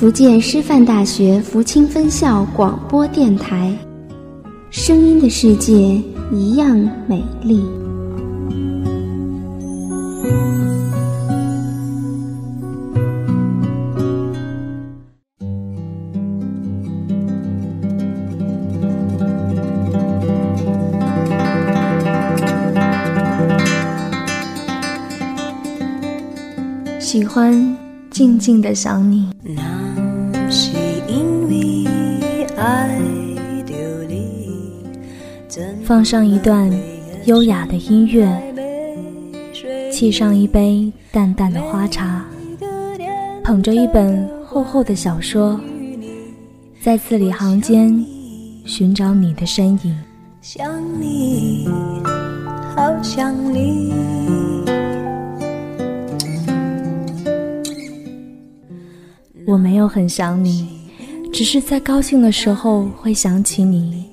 福建师范大学福清分校广播电台，声音的世界一样美丽。喜欢静静的想你，放上一段优雅的音乐，沏上一杯淡淡的花茶，捧着一本厚厚的小说，在字里行间寻找你的身影。想你，好想你。我没有很想你，只是在高兴的时候会想起你。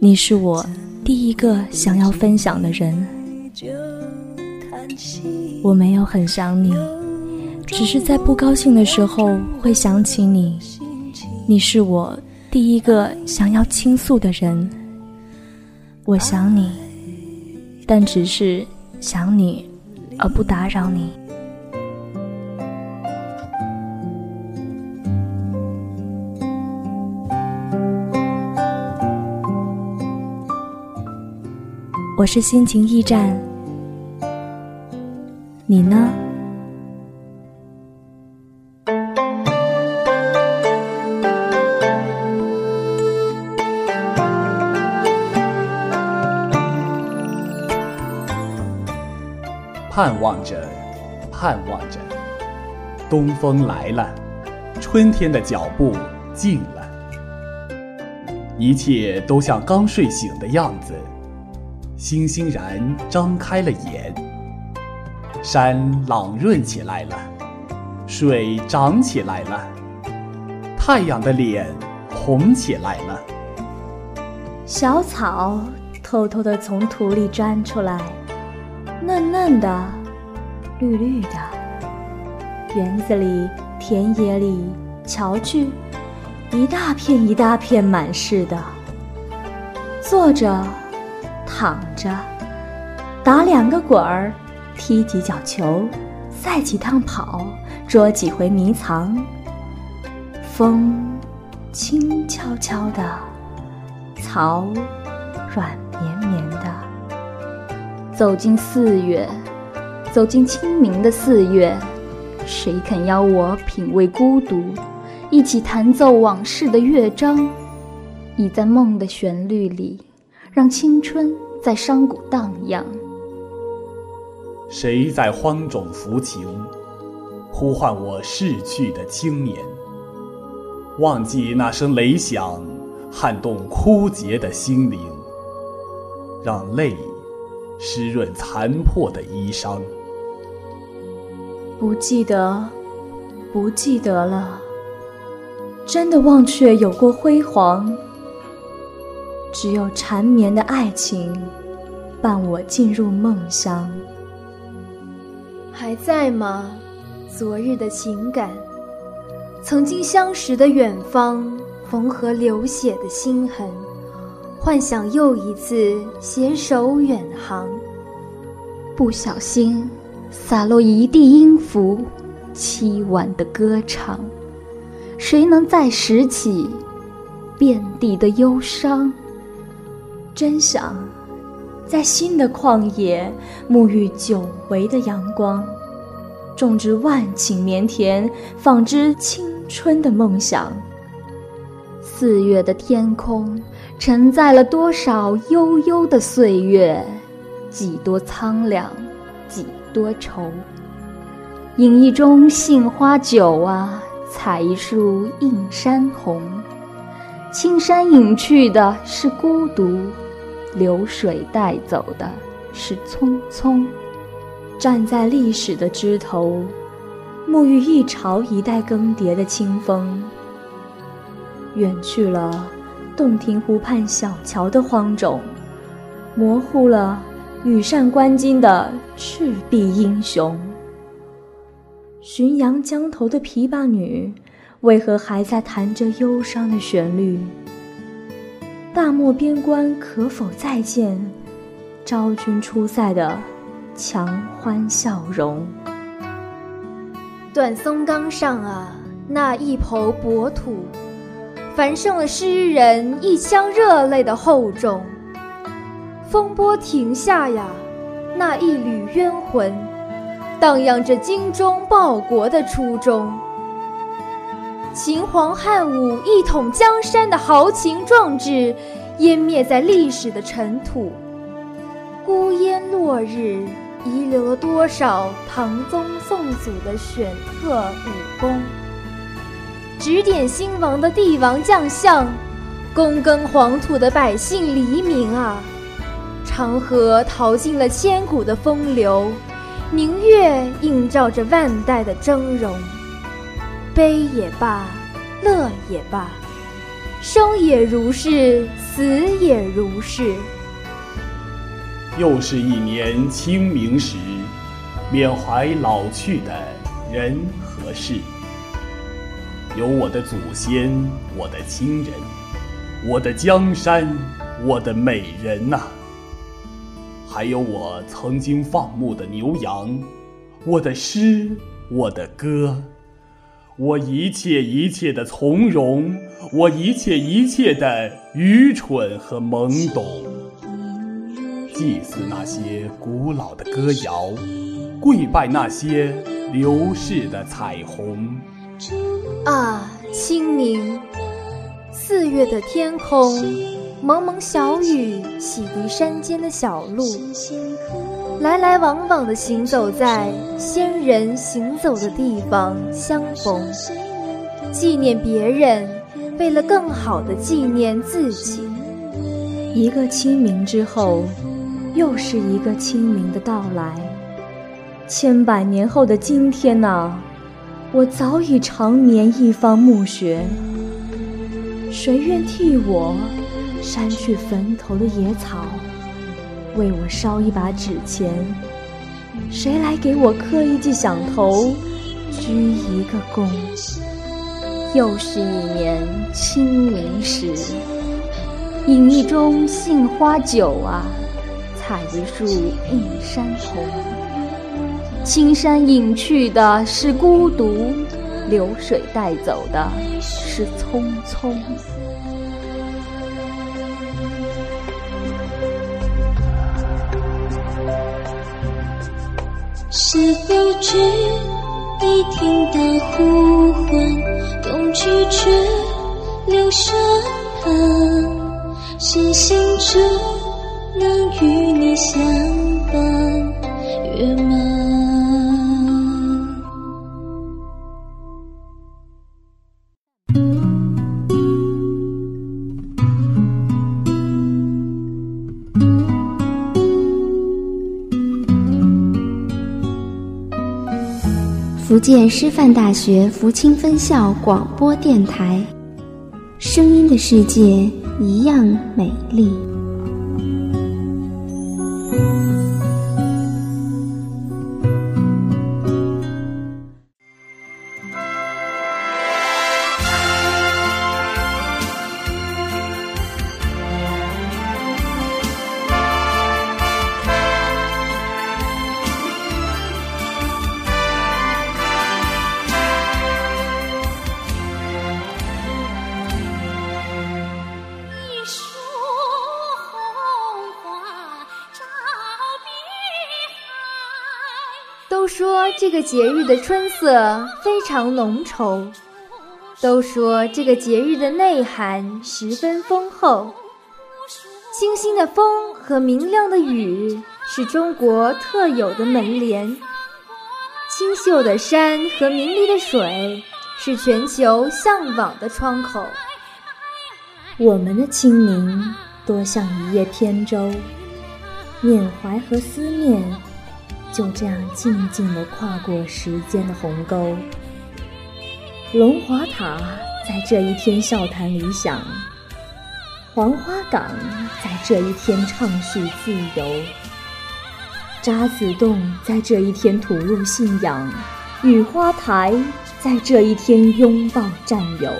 你是我第一个想要分享的人。我没有很想你，只是在不高兴的时候会想起你。你是我第一个想要倾诉的人。我想你，但只是想你，而不打扰你。我是心情驿站，你呢？盼望着，盼望着，东风来了，春天的脚步近了，一切都像刚睡醒的样子，欣欣然张开了眼。山朗润起来了，水涨起来了，太阳的脸红起来了，小草偷偷地从土里钻出来。嫩嫩的，绿绿的，园子里、田野里，瞧去，一大片一大片满是的。坐着，躺着，打两个滚儿，踢几脚球，赛几趟跑，捉几回迷藏。风轻悄悄的，草软绵绵的。走进四月，走进清明的四月，谁肯邀我品味孤独，一起弹奏往事的乐章？已在梦的旋律里，让青春在山谷荡漾。谁在荒冢抚琴，呼唤我逝去的青年？忘记那声雷响，撼动枯竭的心灵，让泪。湿润残破的衣裳，不记得，不记得了。真的忘却有过辉煌，只有缠绵的爱情伴我进入梦乡。还在吗？昨日的情感，曾经相识的远方，缝合流血的心痕。幻想又一次携手远航，不小心洒落一地音符，凄婉的歌唱。谁能再拾起遍地的忧伤？真想在新的旷野沐浴久违的阳光，种植万顷棉田，纺织青春的梦想。四月的天空。承载了多少悠悠的岁月，几多苍凉，几多愁。饮一盅杏花酒啊，采一束映山红。青山隐去的是孤独，流水带走的是匆匆。站在历史的枝头，沐浴一朝一代更迭的清风，远去了。洞庭湖畔小桥的荒冢，模糊了羽扇纶巾的赤壁英雄。浔阳江头的琵琶女，为何还在弹着忧伤的旋律？大漠边关可否再见昭君出塞的强欢笑容？断松冈上啊，那一抔薄土，繁盛了诗人一腔热泪的厚重。风波停下呀，那一缕冤魂，荡漾着精忠报国的初衷。秦皇汉武一统江山的豪情壮志，湮灭在历史的尘土。孤烟落日，遗留了多少唐宗宋祖的显赫武功？指点兴亡的帝王将相，躬耕黄土的百姓黎民啊！长河淘尽了千古的风流，明月映照着万代的峥嵘。悲也罢，乐也罢，生也如是，死也如是。又是一年清明时，缅怀老去的人和事。有我的祖先，我的亲人，我的江山，我的美人呐。还有我曾经放牧的牛羊，我的诗，我的歌。我一切一切的从容，我一切一切的愚蠢和懵懂，祭祀那些古老的歌谣，跪拜那些流逝的彩虹。啊，清明，四月的天空，蒙蒙小雨洗涤山间的小路。来来往往的行走在先人行走的地方相逢，纪念别人，为了更好的纪念自己。一个清明之后，又是一个清明的到来。千百年后的今天呐，我早已长眠一方墓穴。谁愿替我删去坟头的野草？为我烧一把纸钱，谁来给我磕一记响头，鞠一个躬？又是一年清明时，饮一盅杏花酒啊，采一树映山红。青山隐去的是孤独，流水带走的是匆匆。是否知已听到呼唤？东去却留山旁，谁心中福建师范大学福清分校广播电台，声音的世界一样美丽。这个节日的春色非常浓稠，都说这个节日的内涵十分丰厚。清新的风和明亮的雨是中国特有的门帘，清秀的山和明丽的水是全球向往的窗口。我们的清明多像一叶扁舟，缅怀和思念。就这样静静地跨过时间的鸿沟。龙华塔在这一天笑谈理想，黄花岗在这一天畅叙自由，渣滓洞在这一天吐露信仰，雨花台在这一天拥抱战友。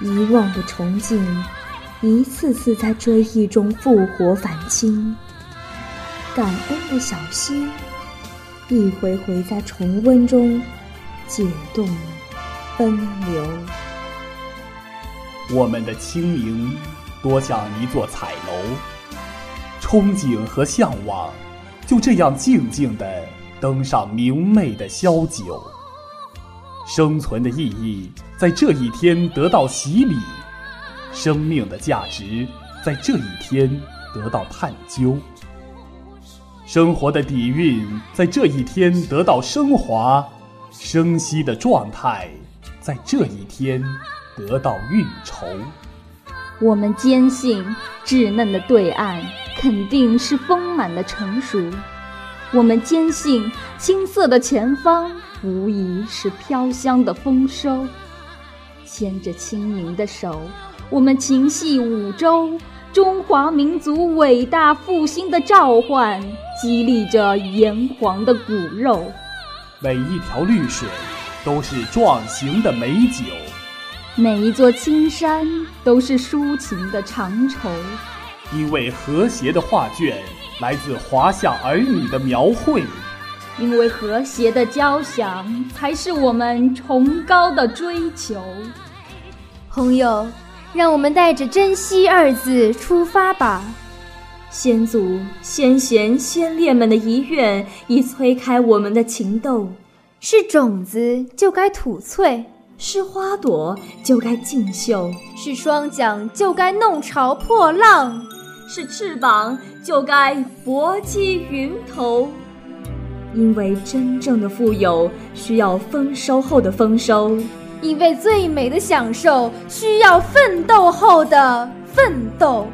遗忘的憧憬，一次次在追忆中复活返青；感恩的小溪，一回回在重温中解冻奔流。我们的清明，多像一座彩楼，憧憬和向往，就这样静静地登上明媚的宵九。生存的意义在这一天得到洗礼，生命的价值在这一天得到探究，生活的底蕴在这一天得到升华，生息的状态在这一天得到运筹。我们坚信，稚嫩的对岸肯定是丰满的成熟；我们坚信，青涩的前方。无疑是飘香的丰收，牵着清明的手，我们情系五洲，中华民族伟大复兴的召唤，激励着炎黄的骨肉。每一条绿水都是壮行的美酒，每一座青山都是抒情的长愁。因为和谐的画卷来自华夏儿女的描绘。因为和谐的交响才是我们崇高的追求。朋友，让我们带着珍惜二字出发吧。先祖、先贤、先烈们的遗愿已催开我们的情窦。是种子就该吐翠，是花朵就该竞秀，是双桨就该弄潮破浪，是翅膀就该搏击云头。因为真正的富有需要丰收后的丰收，因为最美的享受需要奋斗后的奋斗。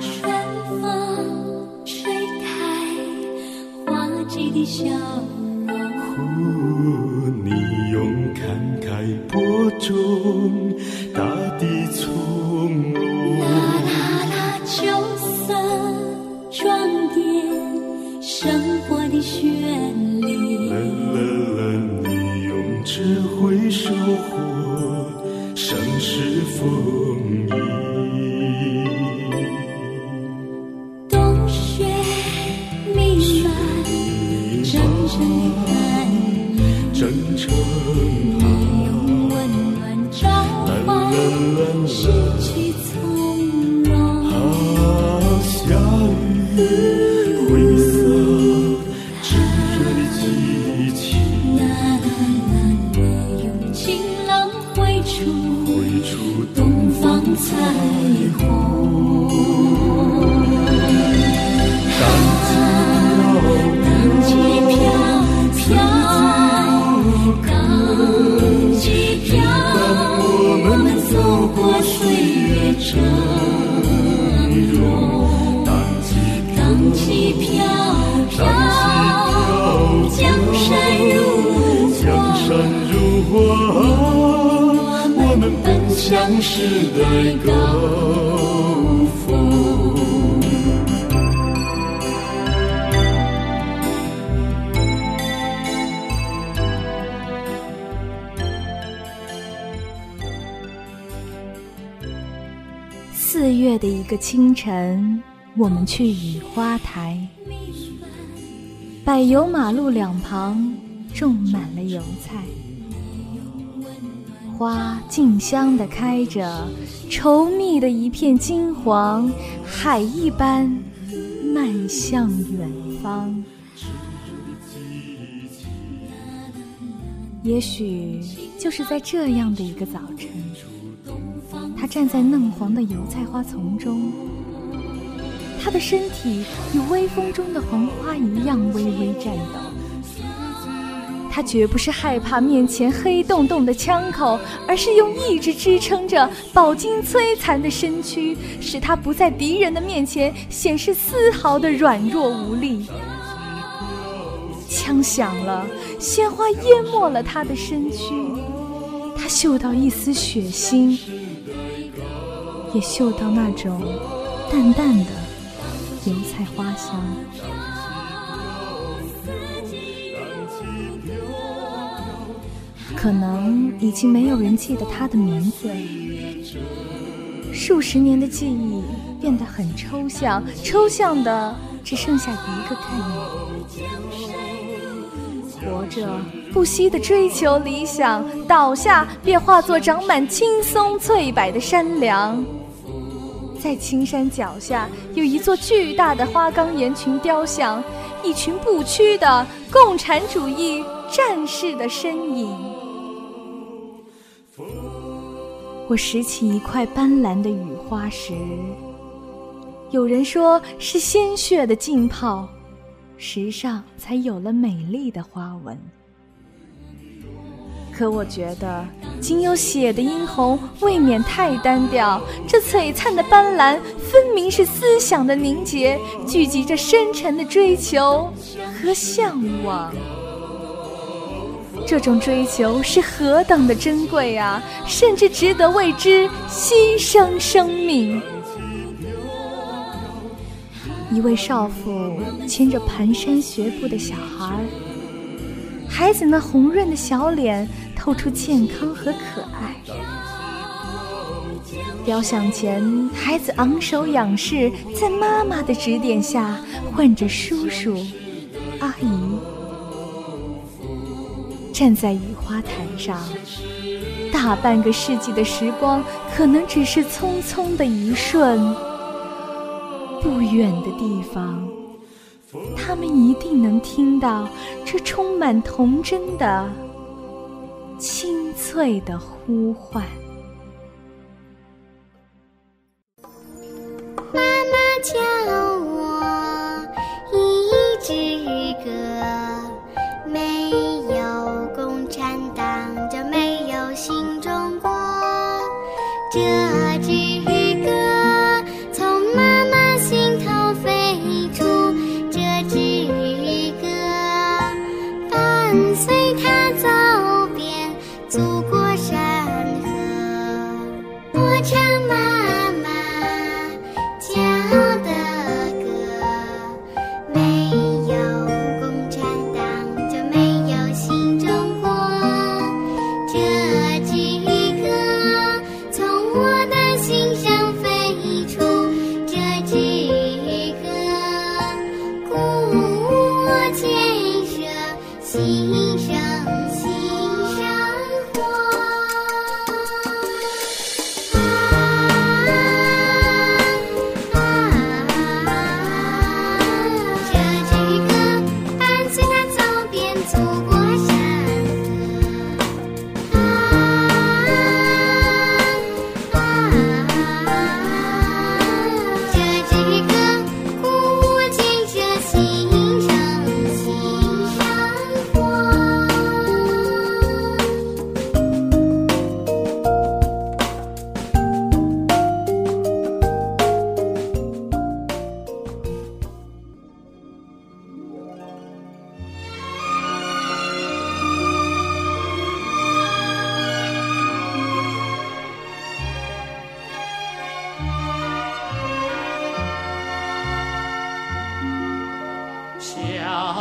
春风吹开花季的笑容，你用慷慨播种大地从容。啦啦啦，秋色装点。生活的旋收获盛世丰盈。冬雪弥漫，真诚的寒意。真诚你用温暖召唤失去从容。啊，下雨，的一个清晨，我们去雨花台，柏油马路两旁种满了油菜。花竞相的开着，稠密的一片金黄，海一般漫向远方。也许就是在这样的一个早晨，他站在嫩黄的油菜花丛中，他的身体与微风中的黄花一样微微颤抖。他绝不是害怕面前黑洞洞的枪口，而是用意志支撑着饱经摧残的身躯，使他不在敌人的面前显示丝毫的软弱无力。枪响了，鲜花淹没了他的身躯，他嗅到一丝血腥，也嗅到那种淡淡的油菜花香。可能已经没有人记得他的名字。数十年的记忆变得很抽象，抽象的只剩下一个概念：活着，不惜的追求理想，倒下便化作长满青松翠柏的山梁。在青山脚下有一座巨大的花岗岩群雕像，一群不屈的共产主义战士的身影。我拾起一块斑斓的雨花石，有人说是鲜血的浸泡，石上才有了美丽的花纹。可我觉得，仅有血的殷红未免太单调。这璀璨的斑斓，分明是思想的凝结，聚集着深沉的追求和向往。这种追求是何等的珍贵啊！甚至值得为之牺牲生命。一位少妇牵着蹒跚学步的小孩，孩子那红润的小脸。透出健康和可爱。雕像前，孩子昂首仰视，在妈妈的指点下，唤着叔叔、阿姨。站在雨花台上，大半个世纪的时光，可能只是匆匆的一瞬。不远的地方，他们一定能听到这充满童真的。清脆的呼唤。妈妈叫我一直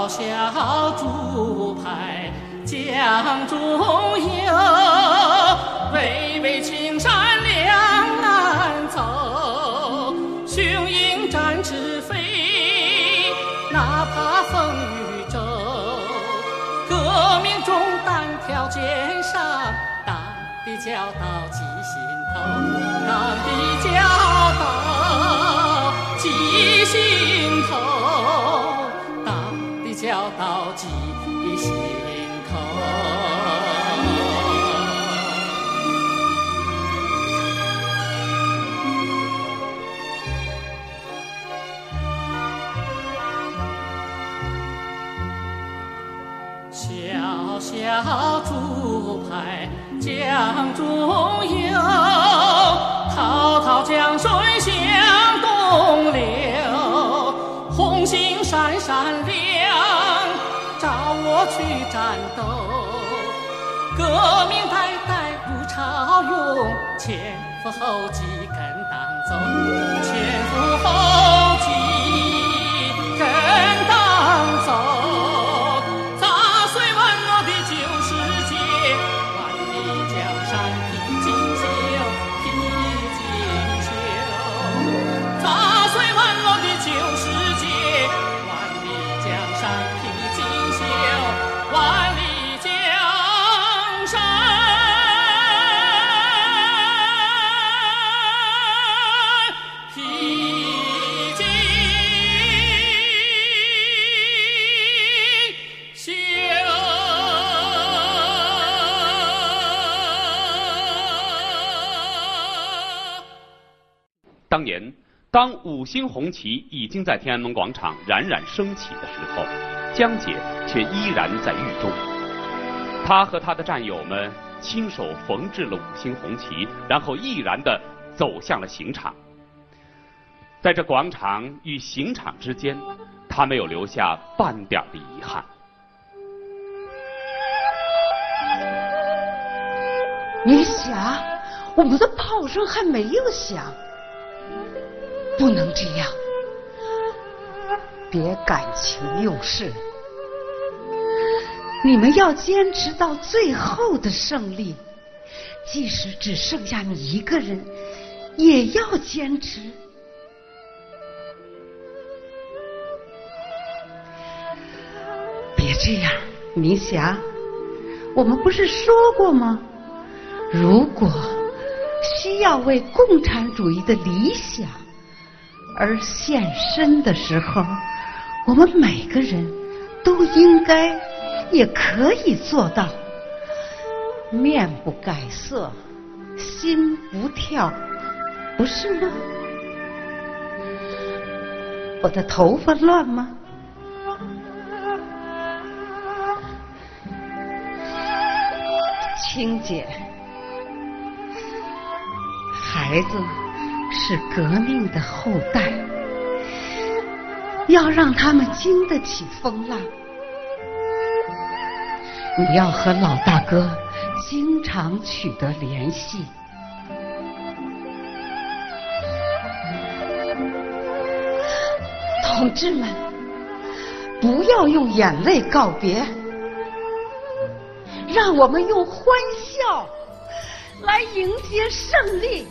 小竹排江中游，记心头。小小竹排江中游，滔滔江水向东流，红星闪闪亮。我去战斗，革命代代如潮涌，前赴后继跟党走，前赴后当五星红旗已经在天安门广场冉冉升起的时候，江姐却依然在狱中。她和她的战友们亲手缝制了五星红旗，然后毅然地走向了刑场。在这广场与刑场之间，她没有留下半点的遗憾。你想，我们的炮声还没有响。不能这样，别感情用事。你们要坚持到最后的胜利，即使只剩下你一个人，也要坚持。别这样，明霞，我们不是说过吗？如果需要为共产主义的理想。而献身的时候，我们每个人都应该也可以做到面不改色，心不跳，不是吗？我的头发乱吗？青姐，孩子。是革命的后代，要让他们经得起风浪。你要和老大哥经常取得联系。同志们，不要用眼泪告别，让我们用欢笑来迎接胜利。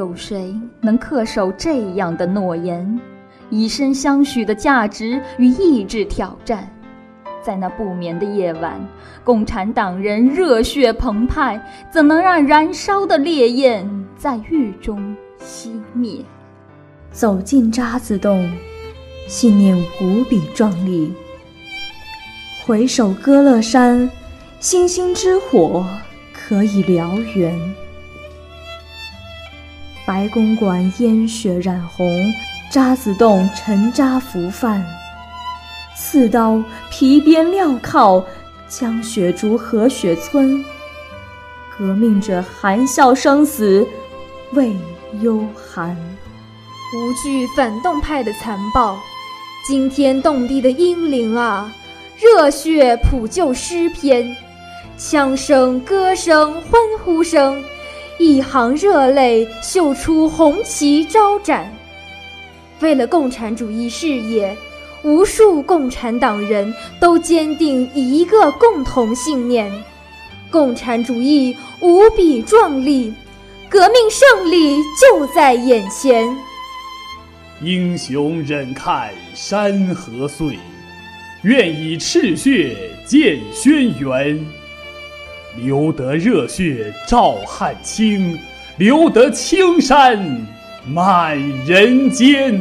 有谁能恪守这样的诺言，以身相许的价值与意志挑战？在那不眠的夜晚，共产党人热血澎湃，怎能让燃烧的烈焰在狱中熄灭？走进渣滓洞，信念无比壮丽。回首歌乐山，星星之火可以燎原。白公馆烟雪染红，渣滓洞沉渣浮泛。刺刀皮鞭镣铐，江雪竹河雪村。革命者含笑生死，未忧寒。无惧反动派的残暴，惊天动地的英灵啊！热血普救诗篇，枪声、歌声、欢呼声。一行热泪绣出红旗招展，为了共产主义事业，无数共产党人都坚定一个共同信念：共产主义无比壮丽，革命胜利就在眼前。英雄忍看山河碎，愿以赤血建轩辕，留得热血照汗青，留得青山满人间。